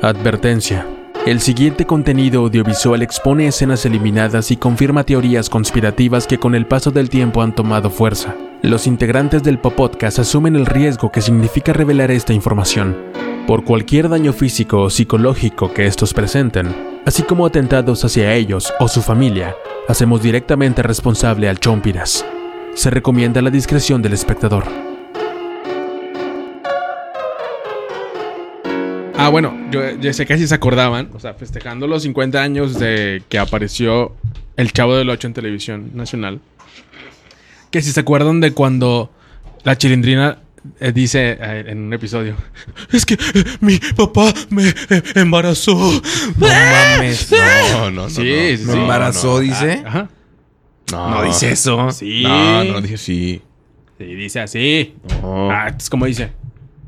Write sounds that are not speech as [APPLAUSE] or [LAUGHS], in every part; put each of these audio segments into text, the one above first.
Advertencia. El siguiente contenido audiovisual expone escenas eliminadas y confirma teorías conspirativas que con el paso del tiempo han tomado fuerza. Los integrantes del Popodcast asumen el riesgo que significa revelar esta información, por cualquier daño físico o psicológico que estos presenten, así como atentados hacia ellos o su familia, hacemos directamente responsable al Chompiras. Se recomienda la discreción del espectador. Ah, bueno, yo, yo sé que si se acordaban, o sea, festejando los 50 años de que apareció El Chavo del Ocho en televisión nacional. Que si se acuerdan de cuando la chilindrina eh, dice eh, en un episodio: [LAUGHS] Es que eh, mi papá me embarazó. No [LAUGHS] mames. No, no, no. Sí, no, sí, Me embarazó, dice. Ajá. No, No dice eso. Sí. No, no dije sí. Sí, dice así. No. Ah, es como dice.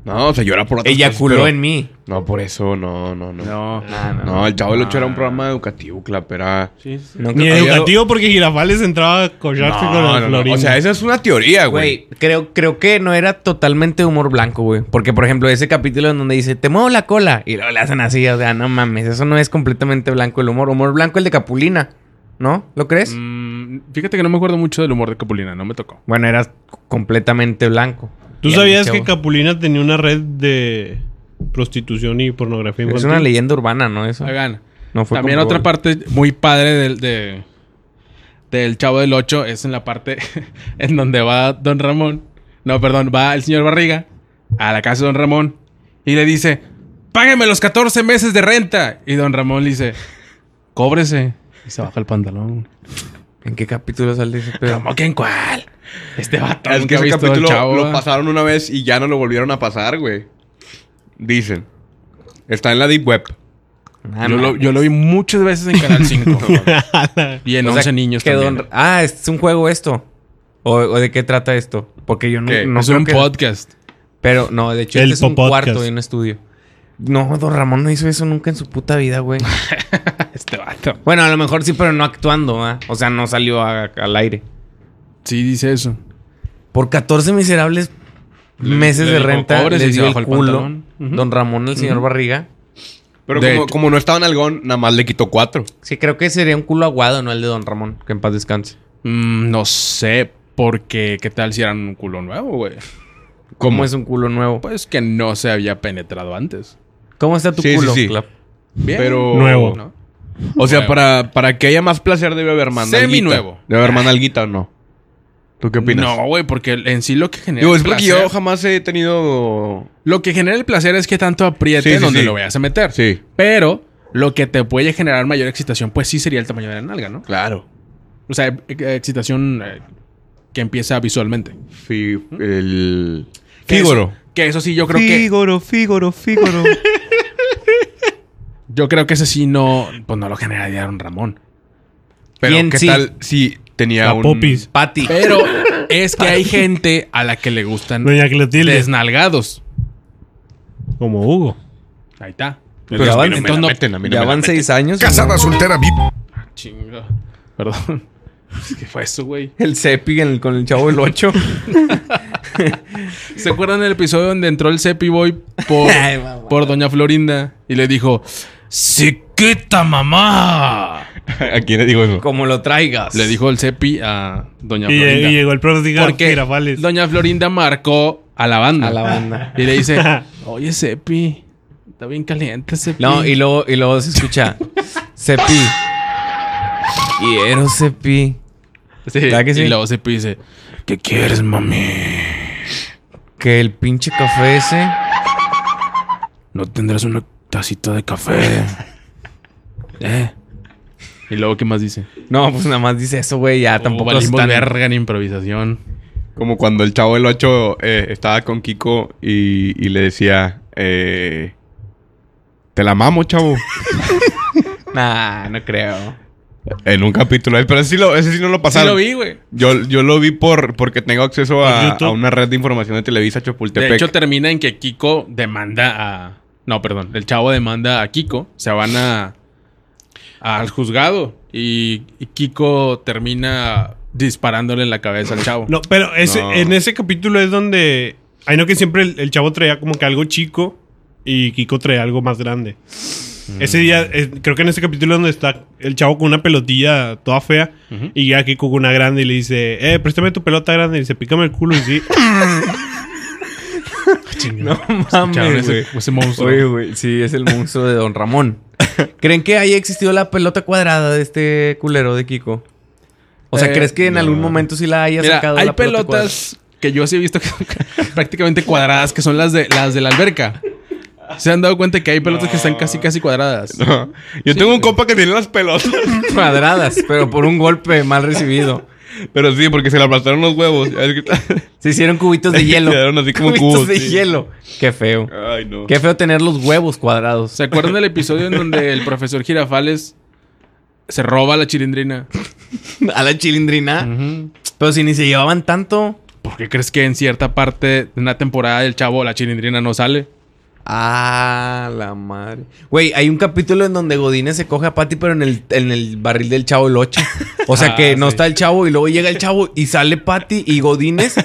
No, o sea, llora por otras Ella culó pero- en mí. No, por eso, no, no, no. No. No, el Chavo del Ocho era un programa educativo, Clap, era... Sí, sí. No, Ni educativo porque Girafales entraba a collarse con No, el no, no. florín. O sea, esa es una teoría, güey. Güey, creo, creo que no era totalmente humor blanco, güey. Porque, por ejemplo, ese capítulo en donde dice, te muevo la cola. Y luego le hacen así, o sea, no mames, eso no es completamente blanco el humor. Humor blanco el de Capulina, ¿no? ¿Lo crees? Mm, fíjate que no me acuerdo mucho del humor de Capulina, no me tocó. Bueno, era completamente blanco. ¿Tú sabías que Capulina tenía una red de prostitución y pornografía Es infantil? una leyenda urbana, ¿no? Eso. Oigan, No fue también otra parte muy padre del, de, del Chavo del 8 es en la parte [LAUGHS] en donde va Don Ramón. No, perdón, va el señor Barriga a la casa de Don Ramón y le dice, págueme los 14 meses de renta. Y Don Ramón le dice, cóbrese. Y se baja el pantalón. ¿En qué capítulo sale ese pedo? ¿Cómo que en cuál? Este vato Es que ese capítulo Chavo, lo pasaron una vez y ya no lo volvieron a pasar, güey. Dicen. Está en la Deep Web. Ah, yo, lo, yo lo vi muchas veces en Canal 5. [LAUGHS] y en O sea, 11 niños también. don- Ah, es un juego esto. ¿O, o de qué trata esto? Porque yo no, ¿Qué? no es creo un que- podcast. Pero no, de hecho, El este es un cuarto y un estudio. No, don Ramón no hizo eso nunca en su puta vida, güey. [LAUGHS] Este vato. bueno, a lo mejor sí, pero no actuando, ¿ah? O sea, no salió a- al aire. Sí, dice eso. Por 14 miserables Le- meses le de renta "Cóbrese", le y se dio el el culo. Don Ramón, el señor. Barriga. Pero como no estaba en algón, nada más le quitó cuatro. Sí, creo que sería un culo aguado, no el de Don Ramón. Que en paz descanse. Mm, no sé, porque qué tal si eran un culo nuevo, güey. ¿Cómo, es un culo nuevo? Pues que no se había penetrado antes. ¿Cómo está tu Sí, sí, culo, sí. Clap? Bien. Pero- Nuevo. ¿no? O sea, Nuevo. para, para que haya más placer debe haber más Semi nuevo. Debe haber más nalguita o no. ¿Tú qué opinas? No, güey, porque en sí lo que genera Digo, el es porque placer... yo jamás he tenido... Lo que genera el placer es que tanto apriete Sí, sí, donde sí. lo vayas a meter. Sí, Pero lo que te puede generar mayor excitación, pues sí sería el tamaño de la nalga, ¿no? claro. O sea, eh, excitación eh, que empieza visualmente. El... Que Fígoro. eso- Que eso sí, yo creo que... Fígoro, Fígoro, Fígoro. [LAUGHS] Yo creo que ese sí no... Pues no lo generaría Don Ramón. Pero ¿Quién ¿qué sí? tal si tenía La un... popis. Patty. Pero [LAUGHS] es que hay gente a la que le gustan Doña Clotilde. desnalgados. Como Hugo. Ahí está. Pero ya van- entonces no- ya van meten. seis años. Casada, soltera, vi- Chinga. Perdón. [LAUGHS] ¿Qué fue eso, güey? El Cepi en el- con el chavo del 8. [LAUGHS] ¿Se acuerdan del episodio donde entró el Cepi Boy por, por Doña Florinda? Y le dijo... ¡Siquita, mamá! [LAUGHS] ¿A quién le digo eso? Como lo traigas. Le dijo el Cepi a Doña Y, Florinda. y llegó el profe Porque Girafales. Doña Florinda marcó a la banda. A la banda. [LAUGHS] Y le dice... [LAUGHS] Oye, Cepi... Está bien caliente, Cepi. No, y luego, y luego se escucha. Cepi. Quiero Cepi. Sí, ¿Verdad que sí? Y luego Cepi dice... ¿Qué quieres, mami? Que el pinche café ese. ¿No tendrás una tacita de café? [LAUGHS] ¿Eh? ¿Y luego qué más dice? No, pues nada más dice eso, güey. Ya tampoco Tampoco valimos están... verga en improvisación. Como cuando el chavo del 8 eh, estaba con Kiko y, y le decía... Eh, Te la mamo, chavo. [LAUGHS] Nah, no creo. en un capítulo. Pero ese sí, lo, ese sí no lo Sí pasaron. lo vi, güey. Yo, yo lo vi por, porque tengo acceso ¿Por a, una red de información de Televisa De Chapultepec. hecho, termina en que Kiko demanda a... No, perdón. El chavo demanda a Kiko. Se van a... Al juzgado. Y, y Kiko termina disparándole en la cabeza al chavo. No, pero ese, No. en ese capítulo es donde. Ay, no que siempre el, el chavo traía como que algo chico y Kiko trae algo más grande. Ese día, eh, creo que en ese capítulo donde está el chavo con una pelotilla toda fea y llega Kiko con una grande y le dice, eh, préstame tu pelota grande. Y dice, pícame el culo y sí. [LAUGHS] [LAUGHS] No mames, ese, monstruo. Oye, güey, sí, es el monstruo de Don Ramón. [LAUGHS] ¿Creen que haya existido la pelota cuadrada de este culero de Kiko? O sea, Eh, ¿crees que en algún momento sí la haya Mira, sacado hay la pelota pelotas que yo sí he visto que son [LAUGHS] prácticamente cuadradas, que son las de las de la alberca. ¿Se han dado cuenta que hay pelotas que están casi casi cuadradas? No. Yo tengo un compa que tiene las pelotas. cuadrada? cuadradas, pero por un golpe mal recibido. Pero sí, porque se le aplastaron los huevos. [LAUGHS] Se hicieron cubitos de [LAUGHS] hielo. Quedaron así como cubitos cubos, de sí. hielo. Qué feo. Ay, no. Qué feo tener los huevos cuadrados. ¿Se acuerdan del episodio en donde el profesor Girafales se roba la chilindrina? [LAUGHS] A la chilindrina. Pero si ni se llevaban tanto. ¿Por qué crees que en cierta parte de una temporada del chavo la chilindrina no sale? Ah, la madre. Güey, hay un capítulo en donde Godínez se coge a Patty, pero en el, en el barril del chavo el 8. O sea Ah, que no sí. está el chavo y luego llega el chavo y sale Patty y Godínez.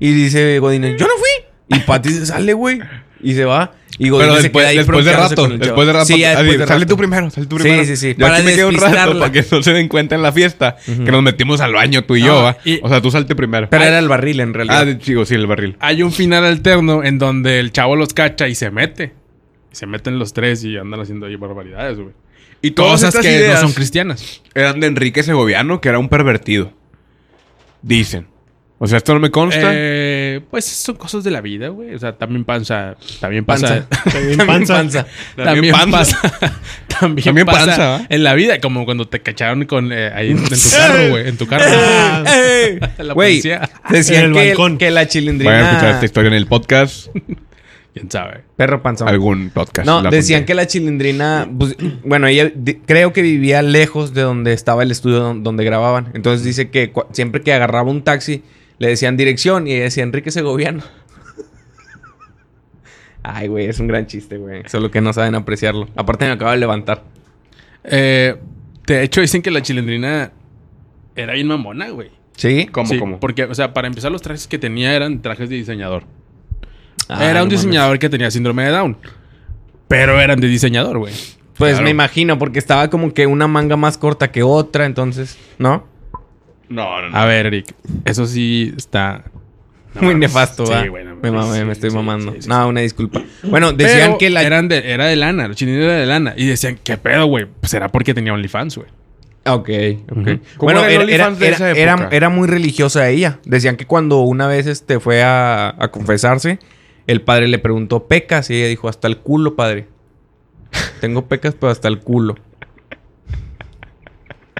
y dice Godínez, yo no fui. Y Patty se sale, güey. Y se va. Y Godínez Pero se después, queda ahí después de rato, después de rato, Sí, de sale rato. tú primero, sale tú Sí, primero. sí, sí, Yo para aquí me quedo un rato despistarla. para que no se den cuenta en la fiesta que nos metimos al baño tú y yo, Ah, O sea, tú salte primero. Pero era el barril en realidad. ah, digo, sí, el barril. Hay un final alterno en donde el chavo los cacha y se mete. Y se meten los tres y andan haciendo ahí barbaridades, güey. Y todas Cosas estas que ideas no son cristianas. eran de Enrique Segoviano, que era un pervertido. Dicen. O sea, esto no me consta. Eh, pues son cosas de la vida, güey. O sea, también pasa. También pasa. [LAUGHS] Panza. También También panza. También, También pasa. [LAUGHS] también, También pasa, panza, en la vida, como cuando te cacharon con eh, ahí en, tu [LAUGHS] carro, güey. En tu carro. Ah. La Güey, policía. decían En el que, balcón. que la Vayan a escuchar chilindrina... esta historia en el podcast. ¿Quién sabe? Perro panzón. Algún podcast. No, decían conté. que la chilindrina, pues, [CLEARS THROAT] bueno, ella creo que vivía lejos de donde estaba el estudio don- donde grababan. Entonces dice que siempre que agarraba un taxi le decían dirección y ella decía Enrique Segoviano. [LAUGHS] Ay, güey, es un gran chiste, güey. Solo que no saben apreciarlo. Aparte me acabo de levantar. Eh, de hecho, dicen que la chilindrina era bien mamona, güey. ¿Sí? ¿Cómo, Sí, cómo? Porque, o sea, para empezar, los trajes que tenía eran trajes de diseñador. Ah, era no un mames. diseñador que tenía síndrome de Down. Pero eran de diseñador, güey. Pues Claro. me imagino, porque estaba como que una manga más corta que otra, entonces, ¿no? No, no, no. A ver, Eric. Eso sí está... no Muy mames. nefasto, Sí, ¿va? güey, no me mamé, Sí, me estoy sí, mamando. sí, sí, no, una disculpa. Bueno, decían Pero que la... Eran de, era de lana. La chilindrina era de lana. Y decían, ¿qué pedo, güey? Pues era porque tenía OnlyFans, güey. Ah, Ok, ok. ¿Cómo Bueno, era el era, era, OnlyFans de era- esa era- época? era muy religiosa ella. Decían que cuando una vez este, fue a, a confesarse, el padre le preguntó, ¿pecas? Y ella dijo, hasta el culo, padre. Tengo pecas, pero hasta el culo.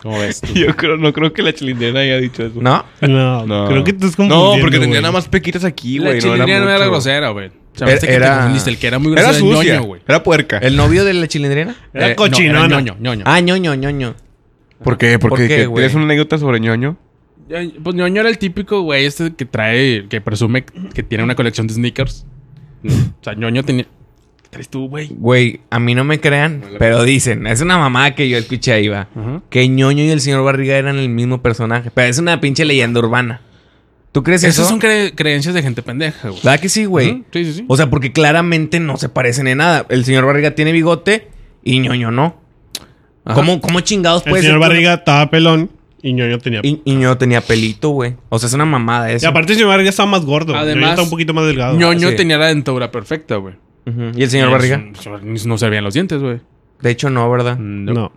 ¿Cómo ves? tú? Yo creo, no creo que la chilindrina haya dicho eso. ¿No? No, No. creo que estás No, porque tenía güey. nada más pequitas aquí, la güey. chilindrina no era mucho. grosera, güey. Era- que te era- confundiste. El que era muy Era grosero era sucia. ñoño, güey. Era puerca. ¿El novio de la chilindrina? Era Eh, cochinona. No, era ñoño, ñoño. Ah, ñoño, ñoño. ¿Por qué? ¿Por Porque qué, ¿qué-? ¿tienes una anécdota sobre ñoño? Ya, Pues ñoño era el típico güey este que trae, que presume que tiene una colección de sneakers. O sea, ñoño tenía. ¿Qué traes tú, güey? Güey, a mí no me crean, pero dicen, es una mamá que yo escuché ahí, va. Que ñoño y el señor Barriga eran el mismo personaje. Pero es una pinche leyenda urbana. ¿Tú crees eso? Esas son cre- creencias de gente pendeja, güey. ¿Verdad que sí, güey? Sí, sí, sí. O sea, porque claramente no se parecen en nada. El señor Barriga tiene bigote y ñoño no. Ajá. ¿Cómo, ¿Cómo chingados El puede señor ser que- Barriga estaba pelón y ñoño tenía... Y, y ñoño tenía pelito, güey. O sea, es una mamada Y eso. aparte el señor Barriga estaba más gordo. Además, está un poquito más delgado. ñoño sí. tenía la dentadura perfecta, güey. Y el señor Y Barriga. No se veían los dientes, güey. De hecho, no, ¿verdad? No. No.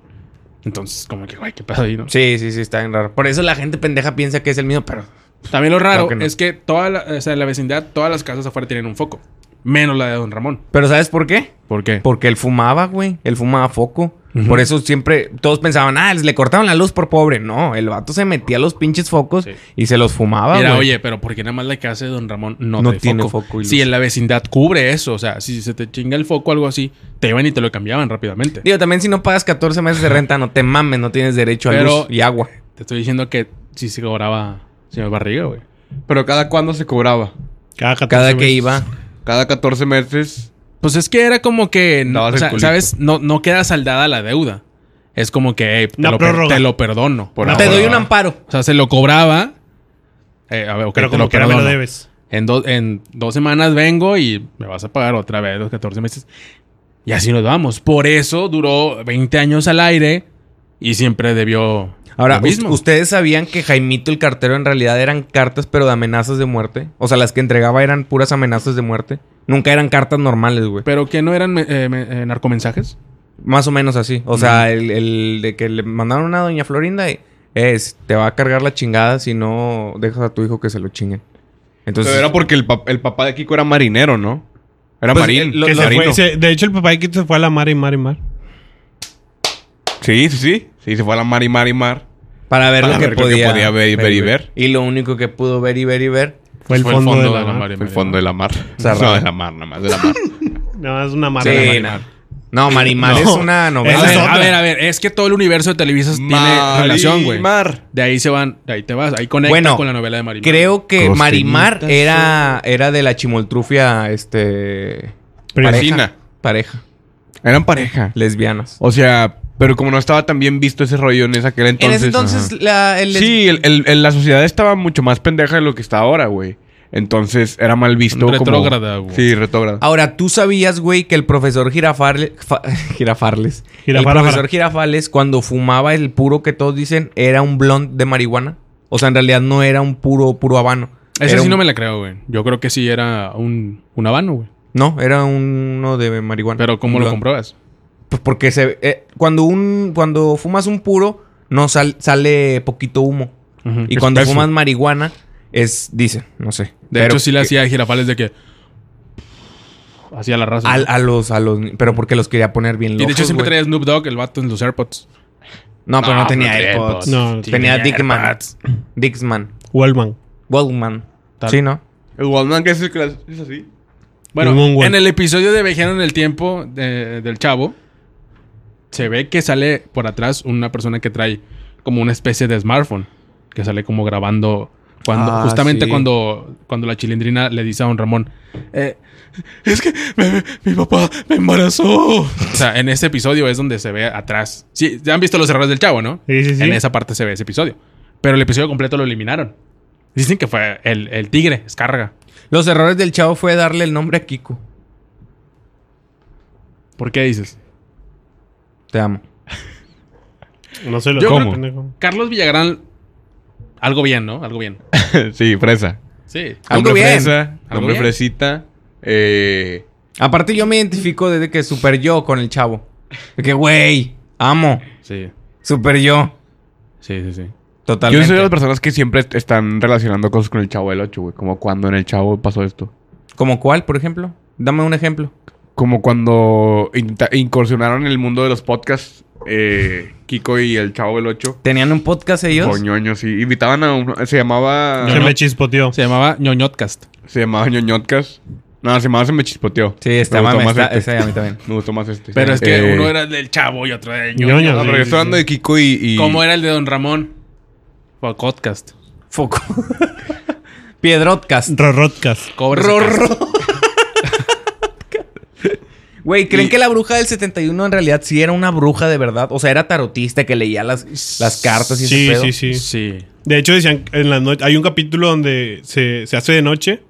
Entonces, como que, güey, qué pedo ahí, ¿no? Sí, sí, sí, está bien raro. Por eso la gente pendeja piensa que es el mismo, pero... También lo raro Claro que no. es que toda la, o sea, en la vecindad, todas las casas afuera tienen un foco. Menos la de Don Ramón. Pero ¿sabes por qué? ¿Por qué? Porque él fumaba, güey. Él fumaba foco. Por eso siempre todos pensaban, ah, le cortaron la luz por pobre. No, el vato se metía a los pinches focos Sí. y se los fumaba, Mira, oye, pero ¿por qué nada más la casa de Don Ramón no, No tiene foco? foco y luz. Si en la vecindad cubre eso, o sea, si se te chinga el foco o algo así, te iban y te lo cambiaban rápidamente. Digo, también si no pagas 14 meses de renta, no te mames, no tienes derecho a luz y agua. Te estoy diciendo que sí se cobraba señor Barriga, güey. Pero cada cuándo se cobraba. Cada 14 Cada que iba. Cada 14 meses. Pues es que era como que, no, o sea. ¿sabes? No, no queda saldada la deuda. Es como que, hey, te, lo, per- te lo perdono. Por No, te doy un amparo. O sea, se lo cobraba. Eh, a ver, ok, Pero te como lo que me lo debes. En, do- en dos semanas vengo y me vas a pagar otra vez los 14 meses. Y así nos vamos. Por eso duró 20 años al aire y siempre debió Ahora, mismo. ¿us- ¿ustedes sabían que Jaimito el cartero en realidad eran cartas pero de amenazas de muerte? O sea, las que entregaba eran puras amenazas de muerte. Nunca eran cartas normales, güey. Pero que no eran eh, eh, narcomensajes. Más o menos así. O sea, el, el de que le mandaron una a doña Florinda y es, te va a cargar la chingada si no dejas a tu hijo que se lo chinguen. Entonces, Pero era porque el, pap- el papá de Kiko era marinero, ¿no? Era Pues, marín. eh, lo- Que se fue- se- de hecho, el papá de Kito se fue a la mar y mar y mar. Sí, sí, sí. Sí, se fue a la mar y mar y mar. para ver para lo que ver lo que podía, ver y ver y ver. Y lo único que pudo ver y ver y ver. Fue el Fue fondo, de la, mar. El fondo de la mar. No, de la mar, nada más, [LAUGHS] de la mar. [LAUGHS] No, es una mar. Sí, de la mar. no. Marimar [LAUGHS] No. es una novela. Es a ver, a ver, es que todo el universo de Televisa tiene Marimar. relación, güey. De ahí se van, de ahí te vas, ahí conecta Bueno, con la novela de Marimar. Creo que Marimar era, era de la chimoltrufia, este... Vecina. Pareja. Eran pareja. Lesbianas. O sea, pero como no estaba tan bien visto ese rollo en esa aquel entonces. en ese entonces, la, el Sí, el- el- el- la sociedad estaba mucho más pendeja de lo que está ahora, güey. Entonces era mal visto como... Retrógrada, güey. Sí, retrógrada. Ahora, ¿tú sabías, güey, que el profesor Girafarle- fa- [LAUGHS] Girafarles... Girafara, el profesor. Girafales, cuando fumaba el puro que todos dicen, era un blond de marihuana? O sea, en realidad no era un puro, puro habano. Ese Era sí un- no me la creo, güey. Yo creo que sí era un, un habano, güey. No, era uno de marihuana. Pero ¿cómo lo blond. compruebas? Pues porque se... eh, cuando, un, cuando fumas un puro, no sal- sale poquito humo. Y cuando fumas marihuana, es... Dice, no sé. De Pero hecho, sí le hacía girafales de que... Hacía la raza. al- ¿no? a los... A los pero porque los quería poner bien y locos, de hecho siempre traía Snoop Dogg, el vato, en los AirPods. No, pero no, tenía traía AirPods. No, no tenía Dickman. AirPods. Dixman. Wallman. Waldman. Tal. Sí, ¿no? El Waldman que es el que es así. Bueno. en el episodio de Viajero en el Tiempo de- del Chavo, se ve que sale por atrás una persona que trae como una especie de smartphone. Que sale como grabando. Cuando, Ah, justamente sí. cuando, cuando la chilindrina le dice a don Ramón. eh, es que me- mi papá me embarazó. O sea, en ese episodio es donde se ve atrás. Sí, ya han visto los errores del chavo, ¿no? Sí, sí, sí. En esa parte se ve ese episodio. Pero el episodio completo lo eliminaron. Dicen que fue el, el tigre, escarga. Los errores del chavo fue darle el nombre a Kiko. ¿Por qué dices? Te amo. No sé lo Yo ¿Cómo? creo- Carlos Villagrán, algo bien, ¿no? Algo bien. [LAUGHS] sí, fresa. Sí. Algo Nombre bien. fresa, Algo nombre bien. fresita. Eh, Aparte, yo me identifico desde que super yo con el chavo. De que, güey, amo. Sí. Super yo. Sí, sí, sí. yo Totalmente. soy de las personas que siempre est- están relacionando cosas con el Chavo del 8, güey. Como cuando en el Chavo pasó esto. ¿Como cuál, por ejemplo? Dame un ejemplo. Como cuando incursionaron en el mundo de los podcasts. eh, Kiko y el Chavo del 8. ¿Tenían un podcast ellos? Coñoño, sí. Invitaban a un... Se llamaba... Se me chispoteó. Se llamaba ñoñotcast. Se llamaba ñoñotcas. No, se llamaba Se me chispoteó. Sí, está Me más. gustó más Está, este. ese a mí también. [LAUGHS] Me gustó más este. Pero es que Eh, uno era el del chavo y otro era el ñoño. ñoño. No, pero Sí, yo sí, estoy hablando sí. de Kiko y... y- ¿Cómo era el de Don Ramón? Fue podcast. Foco. [LAUGHS] Piedrotcast. Rorotcas. Cobre [LAUGHS] Güey, ¿creen que la bruja del 71 en realidad sí era una bruja de verdad? O sea, era tarotista que leía las, las cartas y Sí, ese pedo. sí, sí, Sí. De hecho, decían en la noche. Hay un capítulo donde se, se hace de noche.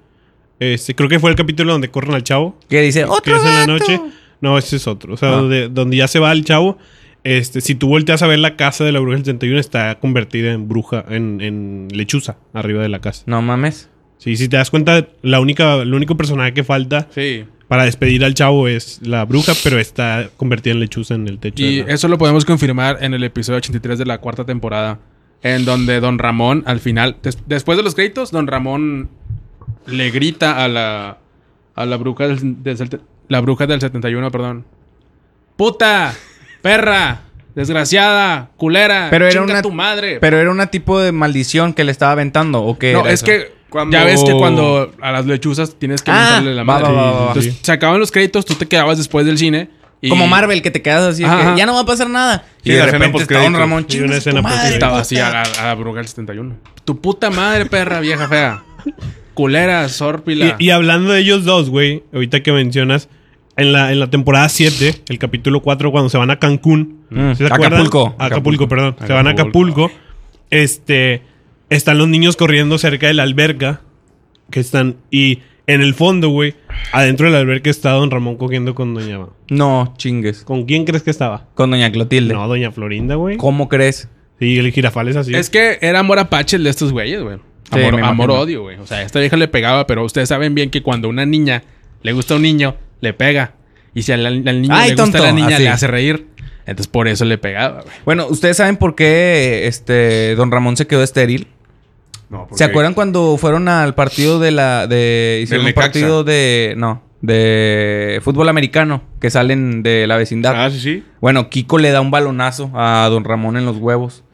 Este, creo que fue el capítulo donde corren al chavo. Que dice, que otro es en la gato". noche. No, ese es otro. O sea, Ah. donde, donde ya se va el chavo. Este, si tú volteas a ver la casa de la bruja del 71, está convertida en bruja, en, en lechuza, arriba de la casa. No mames. Sí, si te das cuenta, la única, el único personaje que falta Sí. Para despedir al chavo es la bruja, pero está convertida en lechuza en el techo. Y de la- eso lo podemos confirmar en el episodio 83 de la cuarta temporada. En donde Don Ramón, al final, des- después de los créditos, Don Ramón le grita a la, a la bruja del, la bruja del 71, perdón. ¡Puta! ¡Perra! ¡Desgraciada! ¡Culera! Pero era una- tu madre! Pero era un tipo de maldición que le estaba aventando, ¿o qué? no, era es eso? que Cuando- ya ves que cuando a las lechuzas tienes que Ah, la madre. va, va, va, va. Entonces, se acaban los créditos, tú te quedabas después del cine. y- Como Marvel, que te quedas así, que ya no va a pasar nada. Sí, y de repente está Don postcréditos. Ramón, Sí, una "Chingas a tu escena madre. Estaba puta". así a la, a la del 71. Tu puta madre, perra, vieja fea. Culera, sórpila. Y, y hablando de ellos dos, güey, ahorita que mencionas, en la, en la temporada 7, el capítulo 4, cuando se van a Cancún. Mm, ¿sí se acuerdan? Acapulco. Acapulco, perdón. Se van a Acapulco. Acapulco. Este. Están los niños corriendo cerca de la alberca. que están. Y en el fondo, güey, adentro del alberca está Don Ramón cogiendo con Doña. No, chingues. ¿Con quién crees que estaba? Con Doña Clotilde. No, Doña Florinda, güey. ¿Cómo crees? Sí, el girafal es así. Es que era amor apache el de estos güeyes, güey. Sí, Amor, amor odio, güey. O sea, esta vieja le pegaba, pero ustedes saben bien que cuando una niña le gusta a un niño, le pega. Y si al, al niño Ay, le gusta a la niña, así. le hace reír. Entonces por eso le pegaba, güey. Bueno, ¿ustedes saben por qué este Don Ramón se quedó estéril? No, porque- ¿Se acuerdan cuando fueron al partido de la de hicieron un partido de no, de fútbol americano que salen de la vecindad? Ah, sí, sí. Bueno, Kiko le da un balonazo a Don Ramón en los huevos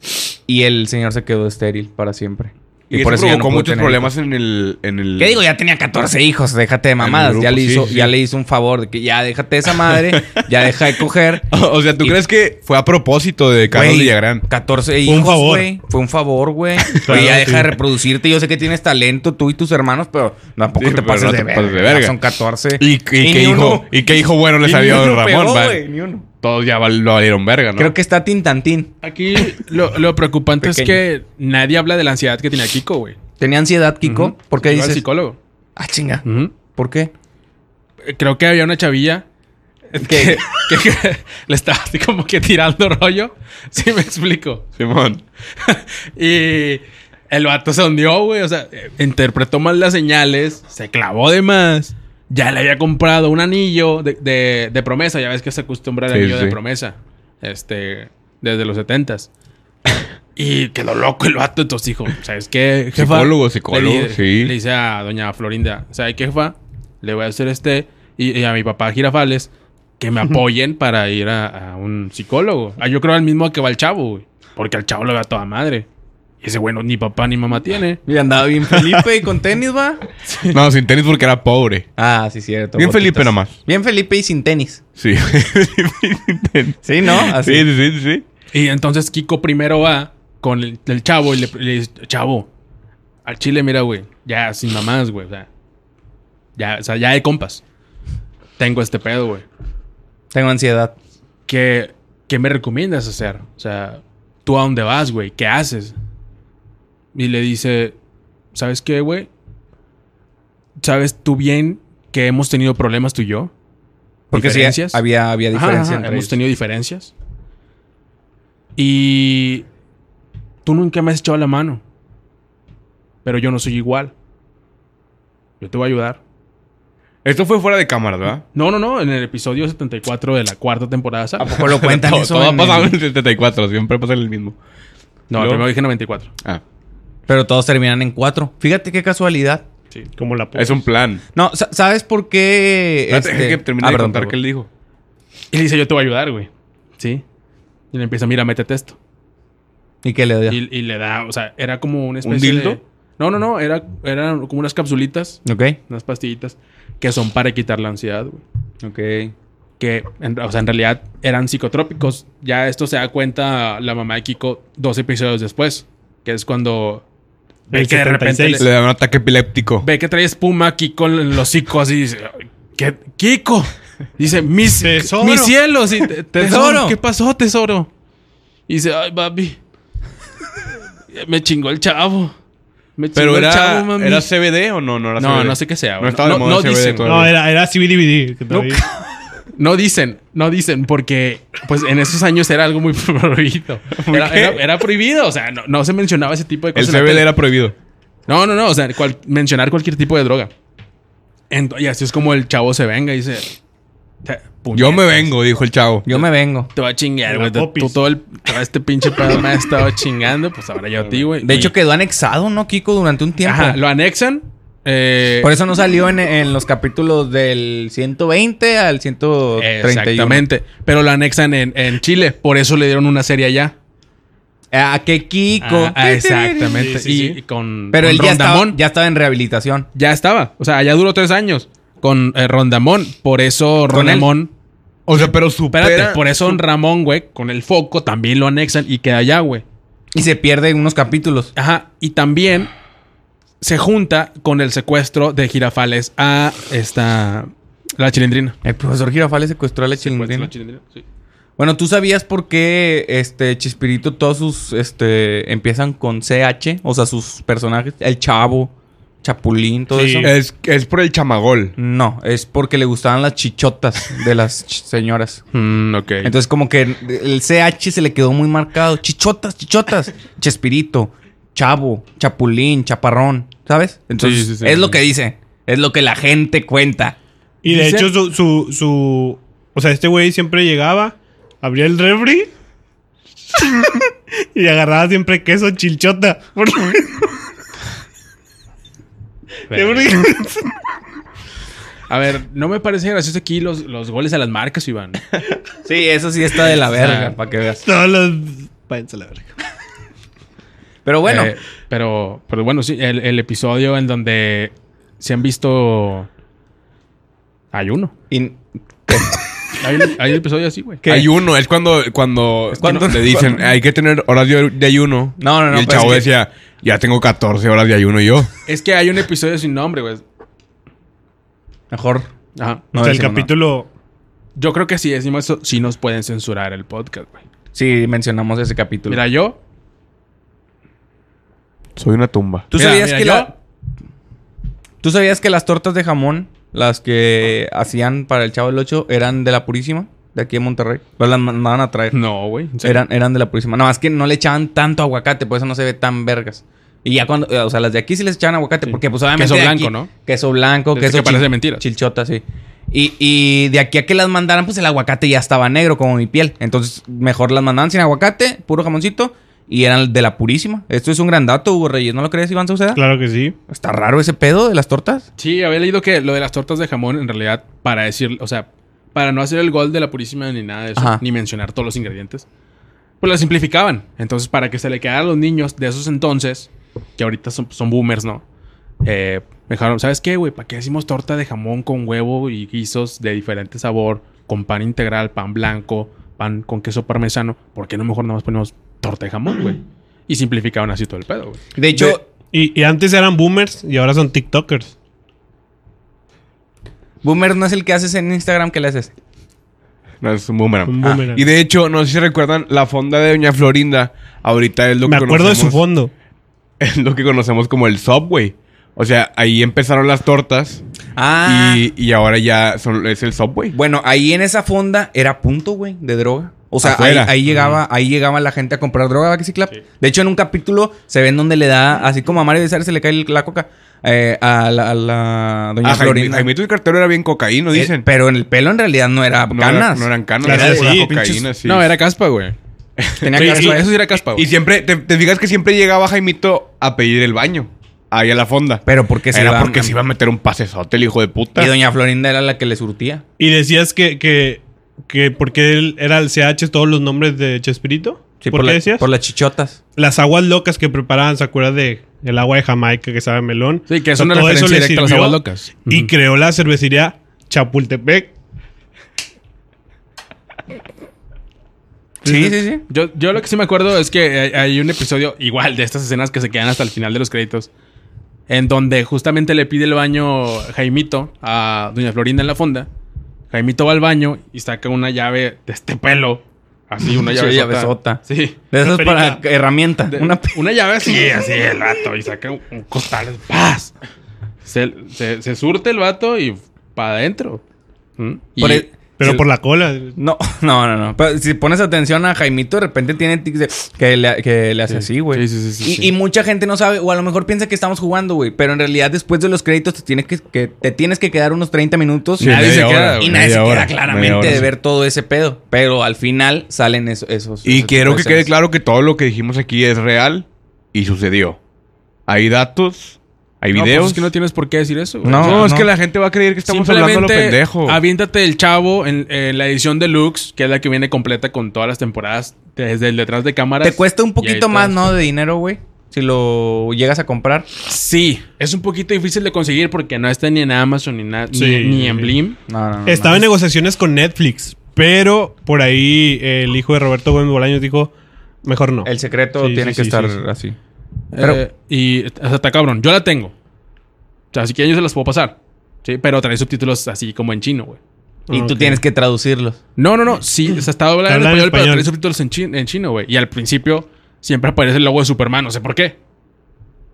y el señor se quedó estéril para siempre. Y, por eso eso ya no provocó pudo muchos problemas en el, en el... ¿Qué digo? Ya tenía 14 hijos, déjate de mamadas. grupo, ya, le sí, hizo, sí. ya le hizo un favor de que ya déjate de esa madre, [LAUGHS] ya deja de coger. [LAUGHS] o sea, ¿tú Y- crees que fue a propósito de Carlos Güey, Villagrán? 14 un hijos, favor. güey. Fue un favor, güey. [LAUGHS] Claro, ya sí. deja de reproducirte. Yo sé que tienes talento, tú y tus hermanos, pero tampoco Sí, te pero pases, no de, te verga, pases de verga. Ya Son 14. ¿Y, y qué ni hijo, uno- ¿Y qué hijo bueno le y salió a Don Ramón? pegó, güey, ni uno. Todos ya val- lo valieron verga, ¿no? Creo que está Tintantín. Aquí lo, lo preocupante es que nadie habla de la ansiedad que tenía Kiko, güey. ¿Tenía ansiedad, Kiko? Ujú. ¿Por qué Iba al dices? psicólogo. Ah, chinga. ¿Por qué? Creo que había una chavilla que, que- [LAUGHS] que [LAUGHS] le estaba así como que tirando rollo. [LAUGHS] Sí, me explico. Simón. y el vato se hundió, güey. O sea, eh, interpretó mal las señales, se clavó de más. Ya le había comprado un anillo de, de- de promesa. Ya ves que se acostumbra el Sí, anillo sí. de promesa. Este, desde los setentas. y quedó loco el vato. Entonces dijo, ¿sabes qué, jefa? Psicólogo, psicólogo, le, sí. Le dice a doña Florinda, ¿sabes qué, jefa? Le voy a hacer este... Y, y a mi papá Girafales que me [LAUGHS] apoyen para ir a, a un psicólogo. Ah, yo creo al mismo que va el chavo, güey. Porque al chavo lo ve a toda madre. Y ese bueno ni papá ni mamá tiene. [LAUGHS] Y andaba bien Felipe y con tenis, va. [LAUGHS] No, sin tenis porque era pobre. Ah, sí, cierto. Bien botitas. Felipe nomás. Bien Felipe y sin tenis. Sí. [LAUGHS] sin tenis. Sí, ¿no? Así. Sí, sí, sí, sí. Y entonces Kiko primero va con el, el chavo y le, le dice, chavo, al chile, mira, güey, ya sin mamás, güey, o sea, ya, o sea, ya de compas. Tengo este pedo, güey. Tengo ansiedad. ¿Qué, ¿Qué me recomiendas hacer? O sea, ¿tú a dónde vas, güey? ¿Qué haces? Y le dice, ¿sabes qué, güey? ¿Sabes tú bien que hemos tenido problemas tú y yo? Porque sí, ¿Diferencias? había, había Ajá, diferencia ajá, entre hemos ellos. tenido diferencias. Y tú nunca me has echado la mano. Pero yo no soy igual. Yo te voy a ayudar. Esto fue fuera de cámara, ¿verdad? No, no, no. En el episodio 74 de la cuarta temporada. ¿A ¿sabes? poco lo cuentan [LAUGHS] todo eso? todo ha pasado el- en el 74. Siempre pasa el mismo. No, Luego- primero dije 94. Ah. Pero todos terminan en cuatro. Fíjate qué casualidad. Sí. Como la Es un plan. No, sa- ¿sabes por qué? Este- hay que terminar Ah, de contar qué él dijo. Y le dice, yo te voy a ayudar, güey. Sí. Y le empieza, mira, métete esto. ¿Y qué le dio? Y, y le da, o sea, era como una ¿Un especie dildo? de... No, no, no. Era, eran como unas capsulitas, Ok. unas pastillitas, que son para quitar la ansiedad, güey. Ok. que, en- o sea, en realidad eran psicotrópicos. Ya esto se da cuenta la mamá de Kiko dos episodios después, que es cuando ve El que de repente 76. Le le- da un ataque epiléptico. ve que trae espuma a Kiko en el hocico así dice, ¿qué? Kiko dice, mis, Tesoro. mis cielos, y, te- tesoro, Tesoro. ¿qué pasó, tesoro? Y dice, ay, papi, me chingó el chavo. Me chingó Pero el era, chavo, mami. ¿era CBD o no? No, era no, CBD. no sé qué sea. No güey. estaba de no, moda no el CBD dicen. No, era, era CBDVD. que No dicen, no dicen, porque pues en esos años era algo muy [LAUGHS] prohibido. Era, qué? era- era prohibido, o sea, no, no se mencionaba ese tipo de El cosas. en la CBD era prohibido. No, no, no, o sea, cual- mencionar cualquier tipo de droga. Ent- y así es como el chavo se venga y dice... "Te- Yo me vengo, dijo el chavo. Yo me vengo. Te voy a chingar, güey. Tú todo, el, todo este pinche pedo me ha estado chingando, pues ahora yo a ti, güey. De hecho, quedó anexado, ¿no, Kiko? Durante un tiempo. Ajá, lo anexan. Eh, Por eso no salió en, en los capítulos del 120 al 131. Exactamente. Pero lo anexan en, en Chile. Por eso le dieron una serie allá. Ah, que Kiko. Ah, ah, exactamente. Sí, sí, y sí. con, Pero con él ya estaba, Rondamón. ya estaba en rehabilitación. Ya estaba. O sea, ya duró tres años con eh, Rondamón. Por eso. Rondamón. O sea, pero supera... Espérate, por eso Ramón, güey, con el foco también lo anexan y queda allá, güey. Y se pierde en unos capítulos. Ajá. Y también se junta con el secuestro de Girafales a esta. La chilindrina. El profesor Girafales secuestró a la chilindrina. La chilindrina, sí. Bueno, ¿tú sabías por qué este Chispirito todos sus este empiezan con CH? O sea, sus personajes, el Chavo, chapulín, todo Sí. eso. Es, es por el chamagol. No, es porque le gustaban las chichotas de las [LAUGHS] ch- señoras. Mm, ok. Entonces, como que el CH se le quedó muy marcado. Chichotas, chichotas. [LAUGHS] Chespirito, chavo, chapulín, chaparrón. ¿Sabes? Entonces, Sí, sí, sí. es lo que dice. Es lo que la gente cuenta. Y de Dice- hecho, su, su, su- O sea, este güey siempre llegaba, abría el refri [LAUGHS] y agarraba siempre queso chilchota. A ver, no me parece gracioso aquí los, los goles a las marcas, Iván. Sí, eso sí está de la verga, para que veas. Todos los. Váyanse a la verga. Pero bueno, Eh, pero, pero bueno, sí, el, el episodio en donde se han visto. Hay uno. y- [LAUGHS] Hay un, hay un episodio así, güey. Ayuno, es cuando, cuando, cuando- le [LAUGHS] dicen, hay que tener horas de, ayuno. No, no, no, Y el pues chavo es que- decía, ya tengo 14 horas de ayuno yo. Es que hay un episodio sin nombre, güey. mejor. Ajá. No o sea, el capítulo. Yo creo que si decimos eso, sí nos pueden censurar el podcast, güey. Sí, mencionamos ese capítulo. Mira, yo. Soy una tumba. ¿Tú mira, sabías mira, que yo- la- ¿Tú sabías que las tortas de jamón, las que hacían para el Chavo del 8, eran de la Purísima? De aquí en Monterrey. Pues las mandaban a traer. No, güey. Eran, eran de la Purísima. Nada más que no le echaban tanto aguacate, por eso no se ve tan vergas. Y ya cuando, o sea, las de aquí sí les echaban aguacate, Sí. porque pues obviamente. Queso de blanco, aquí- ¿no? Queso blanco, Desde queso que parece chil- mentira. Chilchota, sí. Y, y de aquí a que las mandaran, pues el aguacate ya estaba negro, como mi piel. Entonces, mejor las mandaban sin aguacate, puro jamoncito, y eran de la Purísima. Esto es un gran dato, Hugo Reyes. ¿No lo crees, Iván Sauceda? Claro que sí. Está raro ese pedo de las tortas. Sí, había leído que lo de las tortas de jamón, en realidad, para decir, o sea, para no hacer el gol de la purísima ni nada de eso, Ajá. ni mencionar todos los ingredientes, pues lo simplificaban. Entonces, para que se le quedara a los niños de esos entonces, que ahorita son, son boomers, ¿no? Eh, me dijeron, ¿sabes qué, güey? ¿Para qué decimos torta de jamón con huevo y guisos de diferente sabor, con pan integral, pan blanco, pan con queso parmesano? ¿Por qué no mejor nada más ponemos torta de jamón, güey? Y simplificaban así todo el pedo, güey. De hecho, Y, y antes eran boomers y ahora son TikTokers. Boomer no es el que haces en Instagram, ¿qué le haces? No, es un boomerang. Un Ah, boomerang. Y de hecho, no sé si recuerdan, la fonda de Doña Florinda, ahorita es lo Me que acuerdo de su fondo. [LAUGHS] Es lo que conocemos como el Subway. O sea, ahí empezaron las tortas Ah. y, y ahora ya son, es el Subway. Bueno, ahí en esa fonda era punto, güey, de droga. O sea, ahí, llegaba, ahí llegaba la gente a comprar droga, ¿va que sí, Clap? De hecho, en un capítulo se ven donde le da, así como a Mario Becerra se le cae la coca, eh, a, la, a la doña Ah, Jaime, Florinda. Jaimito el cartero era bien cocaíno, Eh, dicen. pero en el pelo en realidad no era no, canas. era- no eran canas, Claro, era sí, pura pinches- cocaína, sí. No, era caspa, güey. [LAUGHS] Tenía Sí, caspa. eso sí era caspa, güey. Y siempre, te, te fijas que siempre llegaba Jaimito a pedir el baño. Ahí a la fonda. Pero porque se Era iba- porque se iba a meter un pasesote el hijo de puta. Y doña Florinda era la que le surtía. Y decías que, que, que porque él era el CH todos los nombres de Chespirito. Sí, ¿Por, por, qué la- decías? por las chichotas. Las aguas locas que preparaban, ¿se acuerdan de el agua de Jamaica que sabe a melón? Sí, que es O sea, una todo referencia directa a las aguas locas. Y creó la cervecería Chapultepec. Sí, sí, sí. Yo, yo lo que sí me acuerdo es que hay, hay un episodio igual de estas escenas que se quedan hasta el final de los créditos. En donde justamente le pide el baño Jaimito a Doña Florinda en la fonda. Jaimito va al baño y saca una llave de este pelo. Así, una [LAUGHS] Sí, llave llavesota. Sí. De esas para herramienta. De- Una [LAUGHS] una, llave así, así el vato. Y saca un, un costal. ¡Paz! Se, se- se surte el vato y para adentro. ¿Mm? Y- el- Pero por la cola. No, [LAUGHS] no, no, no. Pero si pones atención a Jaimito, de repente tiene tics de que le, que le hace así, güey. Sí, sí, y, y mucha gente no sabe, o a lo mejor piensa que estamos jugando, güey. Pero en realidad, después de los créditos, te tienes que, que- te tienes que quedar unos 30 minutos. Nadie se queda, y nadie se queda claramente hora, de ver todo ese pedo. Pero al final salen eso- esos. Y esos quiero que de quede claro que todo lo que dijimos aquí es real y sucedió. Hay datos, hay No, pues videos. es que no tienes por qué decir eso. güey. No, O sea, No, es no. que la gente va a creer que estamos hablando a lo pendejo. aviéntate el chavo en, en la edición deluxe, que es la que viene completa con todas las temporadas, desde el detrás de cámaras. Te cuesta un poquito más, ¿no? De dinero, güey. Si lo llegas a comprar. Sí, es un poquito difícil de conseguir porque no está ni en Amazon ni, na- ni- Sí, ni, en. Blim. No, no, no. Estaba no. en negociaciones con Netflix. Pero por ahí el hijo de Roberto Gómez Bolaños dijo: Mejor no. El secreto Sí, tiene sí, que sí, estar sí, sí. así. Pero, Pero- y o sea, está cabrón. Yo la tengo. O sea, si quieren yo se las puedo pasar. Sí, pero trae subtítulos así como en chino, güey. Y tú tienes que traducirlos. No, no, no. Sí, o sea, está doblada en en español, pero español. trae subtítulos en, chi- en chino, güey. Y al principio siempre aparece el logo de Superman. No sé por qué.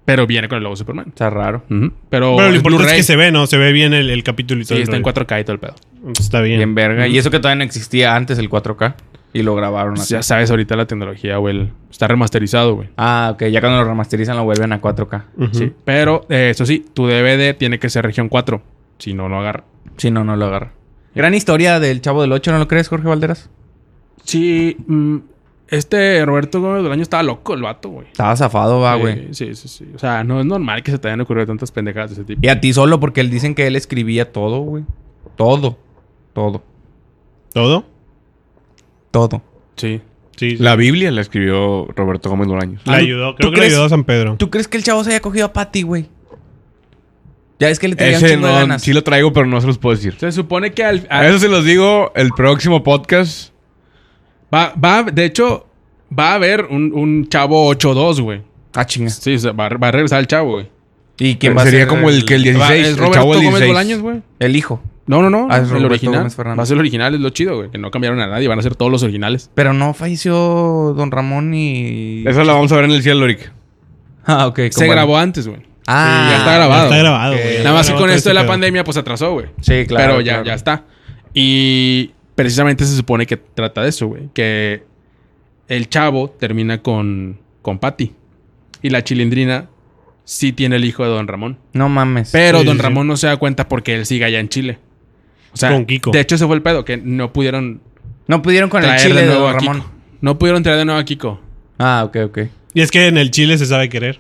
Pero viene con el logo de Superman. Está raro. Pero, Pero lo es importante es que se ve, ¿no? Se ve bien el, el capítulo y Sí, todo. el está en rollo. 4K y todo el pedo. Está bien. Bien verga. Y eso que todavía no existía antes el 4K. Y lo grabaron Pues así. ya sabes ahorita la tecnología, güey. Está remasterizado, güey. Ah, ok. Ya cuando lo remasterizan lo vuelven a 4K. Ujú. Sí. Pero, eh, eso sí, tu DVD tiene que ser región 4. Si no, no agarra. Si no, no lo agarra. Gran historia del Chavo del 8, ¿no lo crees, Jorge Valderas? Sí, mm, este Roberto Gómez Bolaño estaba loco, el vato, güey. Estaba zafado, va, Sí, güey. Sí, sí, sí. O sea, no es normal que se te hayan ocurrido tantas pendejadas de ese tipo. Y a ti solo, porque él dicen que él escribía todo, güey. Todo. Todo. ¿Todo? Todo. Sí. Sí. sí. La Biblia la escribió Roberto Gómez Bolaños. Le ayudó. Creo ¿tú que le crees? ayudó a San Pedro. ¿Tú crees que el chavo se haya cogido a Patty, güey? Ya es que le tenía un Ese de no, ganas. sí lo traigo, pero no se los puedo decir. Se supone que al, A al- eso se los digo el próximo podcast. va, va, de hecho, va a haber un, un chavo 8-2, güey. Ah, chinga. Sí, o sea, va, a- va a regresar el chavo, güey. ¿Y quién va a Sería ser como el que el 16, Va- el es Roberto chavo Gómez 16. Bolaños, güey. El hijo. No, no, no. Ah, es el Roberto original. Gómez Fernández. Va a ser el original, es lo chido, güey. Que no cambiaron a nadie, van a ser todos los originales. Pero no falleció Don Ramón y... Eso lo vamos a ver en el cielo, Rick. Ah, ok. Se grabó antes, güey. Ah, Sí, ya está grabado. Está grabado, güey. Nada más que con esto de ese la pandemia, pues atrasó, güey. Sí, claro. Pero ya, claro. ya está. Y precisamente se supone que trata de eso, güey. Que el chavo termina con, con Patty. Y la chilindrina sí tiene el hijo de Don Ramón. No mames. Pero Sí, Don sí. Ramón no se da cuenta porque él sigue allá en Chile. O sea, Con Kiko. de hecho ese fue el pedo, que no pudieron No pudieron con el traer chile de de nuevo Don a Ramón. Kiko. No pudieron traer de nuevo a Kiko. Ah, ok, ok. Y es que en el Chile se sabe querer.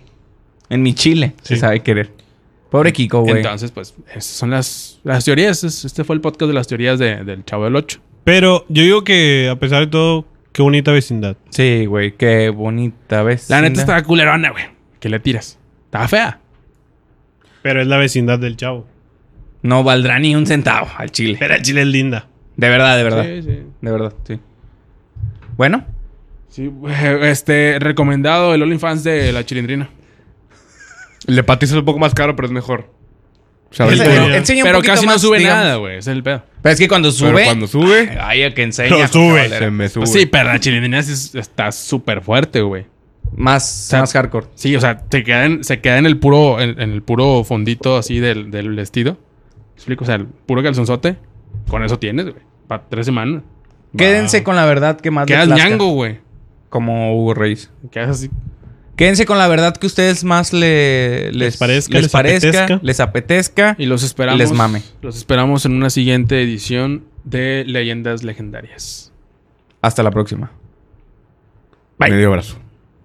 En mi chile se sabe querer. Pobre Kiko, güey. Entonces, pues, esas son las, las teorías. Es- Este fue el podcast de las teorías de- del Chavo del 8. Pero yo digo que, a pesar de todo, qué bonita vecindad. Sí, güey. Qué bonita vez. La neta estaba culerona, güey. ¿Qué le tiras? Estaba fea. Pero es la vecindad del chavo. No valdrá ni un centavo al chile. Pero el Chile es linda. De verdad, de verdad. Sí, sí. De verdad, sí. Bueno, Sí, [LAUGHS] este, recomendado el OnlyFans de la chilindrina. El de es un poco más caro, pero es mejor. O sea, Pero- enseña un Pero casi no sube digamos. nada, güey. Ese es el pedo. Pero es que cuando pero sube. cuando sube, Ay, a que enseña. Lo José sube. Se me sube. Sí, pero la chilindrina está súper fuerte, güey. Más, sea, más hardcore. Sí, o sea, se queda en, se queda en el puro, en, en el puro fondito así del, del vestido. ¿Me explico? O sea, el puro calzonzote. Con eso tienes, güey. Para tres semanas. Quédense con la verdad que más les Quedas plazca. ñango, güey. Como Hugo Reyes. Quedas así. Quédense con la verdad que ustedes más le, les, Les parezca, les, les parezca, apetezca. les apetezca. Y los esperamos. Les mame. Los esperamos en una siguiente edición de Leyendas Legendarias. Hasta la próxima. Medio abrazo.